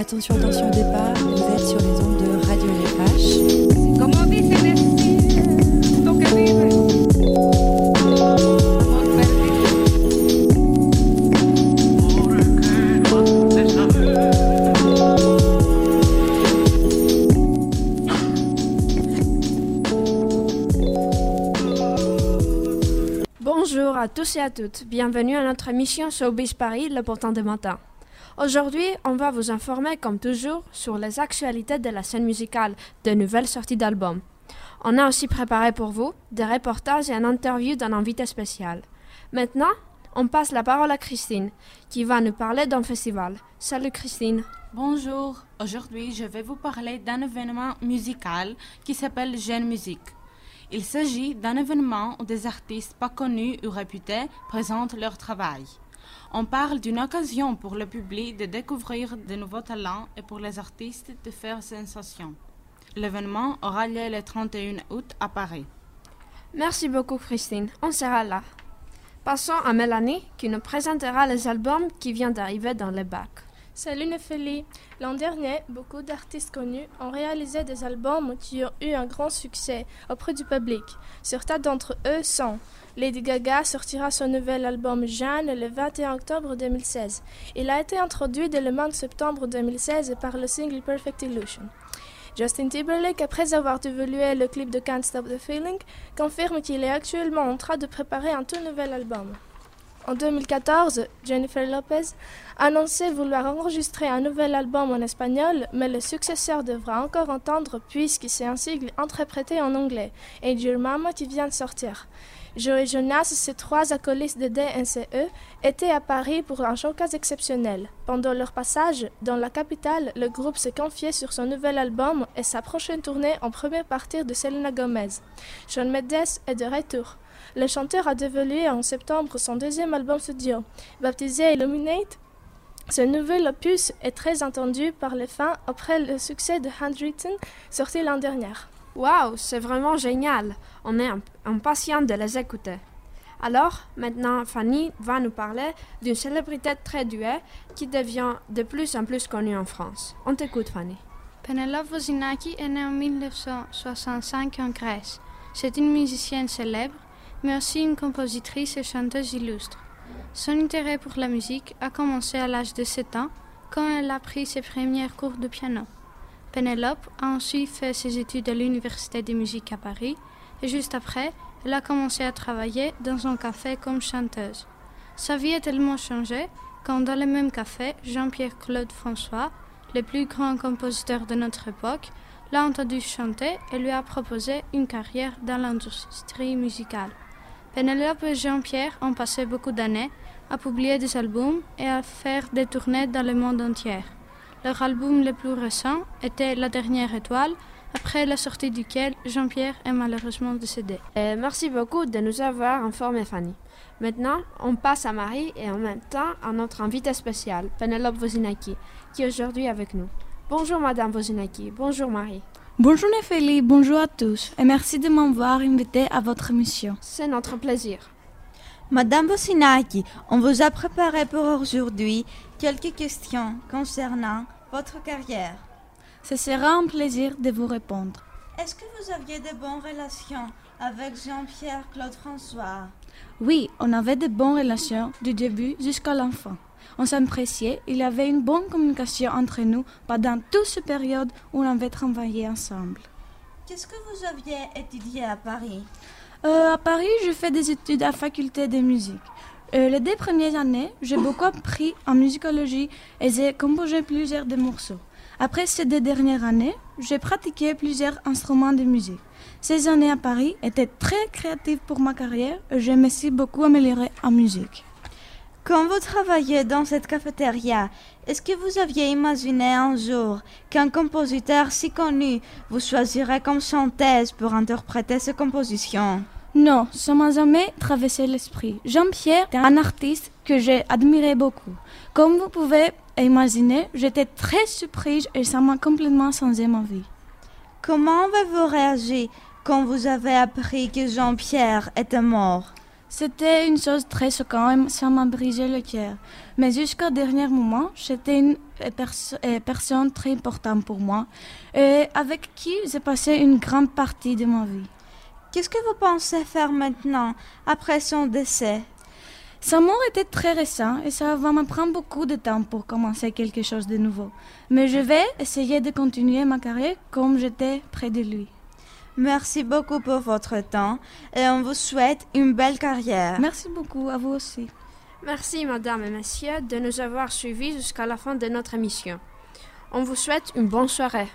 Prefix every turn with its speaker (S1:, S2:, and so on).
S1: Attention, attention, départ. Vous êtes sur les ondes de Radio
S2: perdido.
S3: Bonjour à tous et à toutes. Bienvenue à notre émission Showbiz Paris, le portant de matin. Aujourd'hui, on va vous informer, comme toujours, sur les actualités de la scène musicale, de nouvelles sorties d'albums. On a aussi préparé pour vous des reportages et une interview d'un invité spécial. Maintenant, on passe la parole à Christine, qui va nous parler d'un festival. Salut Christine.
S4: Bonjour, aujourd'hui je vais vous parler d'un événement musical qui s'appelle Jeune Musique. Il s'agit d'un événement où des artistes pas connus ou réputés présentent leur travail. On parle d'une occasion pour le public de découvrir de nouveaux talents et pour les artistes de faire sensation. L'événement aura lieu le 31 août à Paris.
S3: Merci beaucoup Christine, on sera là. Passons à Mélanie, qui nous présentera les albums qui viennent d'arriver dans les bacs.
S5: Salut Néphélie. L'an dernier, beaucoup d'artistes connus ont réalisé des albums qui ont eu un grand succès auprès du public. Certains d'entre eux sont Lady Gaga sortira son nouvel album Jeanne le 21 octobre 2016. Il a été introduit dès le mois de septembre 2016 par le single Perfect Illusion. Justin Timberlake, après avoir dévolué le clip de Can't Stop the Feeling, confirme qu'il est actuellement en train de préparer un tout nouvel album. En 2014, Jennifer Lopez annonçait vouloir enregistrer un nouvel album en espagnol, mais le successeur devra encore entendre puisque c'est un sigle interprété en anglais, et Dear Mama qui vient de sortir. Joe Jonas, ses trois acolytes de DNCE, étaient à Paris pour un showcase exceptionnel. Pendant leur passage dans la capitale, le groupe s'est confié sur son nouvel album et sa prochaine tournée en première partie de Selena Gomez. Shawn Mendes est de retour. Le chanteur a dévoilé en septembre son deuxième album studio, baptisé Illuminate. Ce nouvel opus est très attendu par les fans après le succès de Handwritten, sorti l'an dernier.
S3: Waouh, c'est vraiment génial. On est impatient de les écouter. Alors, maintenant, Fanny va nous parler d'une célébrité très douée qui devient de plus en plus connue en France. On t'écoute, Fanny.
S6: Penelope Vozinaki est née en 1965 en Grèce. C'est une musicienne célèbre, mais aussi une compositrice et chanteuse illustre. Son intérêt pour la musique a commencé à l'âge de 7 ans, quand elle a pris ses premiers cours de piano. Penelope a ensuite fait ses études à l'Université de musique à Paris, et juste après, elle a commencé à travailler dans un café comme chanteuse. Sa vie a tellement changé quand dans le même café, Jean-Pierre Claude François, le plus grand compositeur de notre époque, l'a entendu chanter et lui a proposé une carrière dans l'industrie musicale. Penelope et Jean-Pierre ont passé beaucoup d'années à publier des albums et à faire des tournées dans le monde entier. Leur album le plus récent était La dernière étoile, après la sortie duquel Jean-Pierre est malheureusement décédé.
S3: Et merci beaucoup de nous avoir informé, Fanny. Maintenant, on passe à Marie et en même temps à notre invité spécial, Penelope Vozinaki, qui est aujourd'hui avec nous. Bonjour Madame Vozinaki, bonjour Marie.
S7: Bonjour Néphélie, bonjour à tous et merci de m'avoir invité à votre émission.
S3: C'est notre plaisir.
S8: Madame Bosinaki, on vous a préparé pour aujourd'hui quelques questions concernant votre carrière.
S7: Ce sera un plaisir de vous répondre.
S8: Est-ce que vous aviez de bonnes relations avec Jean-Pierre Claude François?
S7: Oui, on avait de bonnes relations du début jusqu'à fin. On s'appréciait, il y avait une bonne communication entre nous pendant toute cette période où on avait travaillé ensemble.
S8: Qu'est-ce que vous aviez étudié à Paris?
S7: Euh, à Paris, je fais des études à la faculté de musique. Euh, les deux premières années, j'ai beaucoup appris en musicologie et j'ai composé plusieurs de morceaux. Après ces deux dernières années, j'ai pratiqué plusieurs instruments de musique. Ces années à Paris étaient très créatives pour ma carrière et je me suis beaucoup améliorée en musique.
S8: Quand vous travailliez dans cette cafétéria, est-ce que vous aviez imaginé un jour qu'un compositeur si connu vous choisirait comme chanteuse pour interpréter ses compositions?
S7: Non, ça m'a jamais traversé l'esprit. Jean-Pierre est un artiste que j'ai admiré beaucoup. Comme vous pouvez imaginer, j'étais très surprise et ça m'a complètement changé ma vie.
S8: Comment avez-vous réagi quand vous avez appris que Jean-Pierre était mort?
S7: C'était une chose très choquante et ça m'a brisé le cœur. Mais jusqu'au dernier moment, j'étais une perso- euh, personne très importante pour moi et avec qui j'ai passé une grande partie de ma vie.
S8: Qu'est-ce que vous pensez faire maintenant, après son décès?
S7: Sa mort était très récent et ça va me prendre beaucoup de temps pour commencer quelque chose de nouveau. Mais je vais essayer de continuer ma carrière comme j'étais près de lui.
S8: Merci beaucoup pour votre temps et on vous souhaite une belle carrière.
S7: Merci beaucoup, à vous aussi.
S3: Merci, Madame et Messieurs, de nous avoir suivis jusqu'à la fin de notre émission. On vous souhaite une bonne soirée.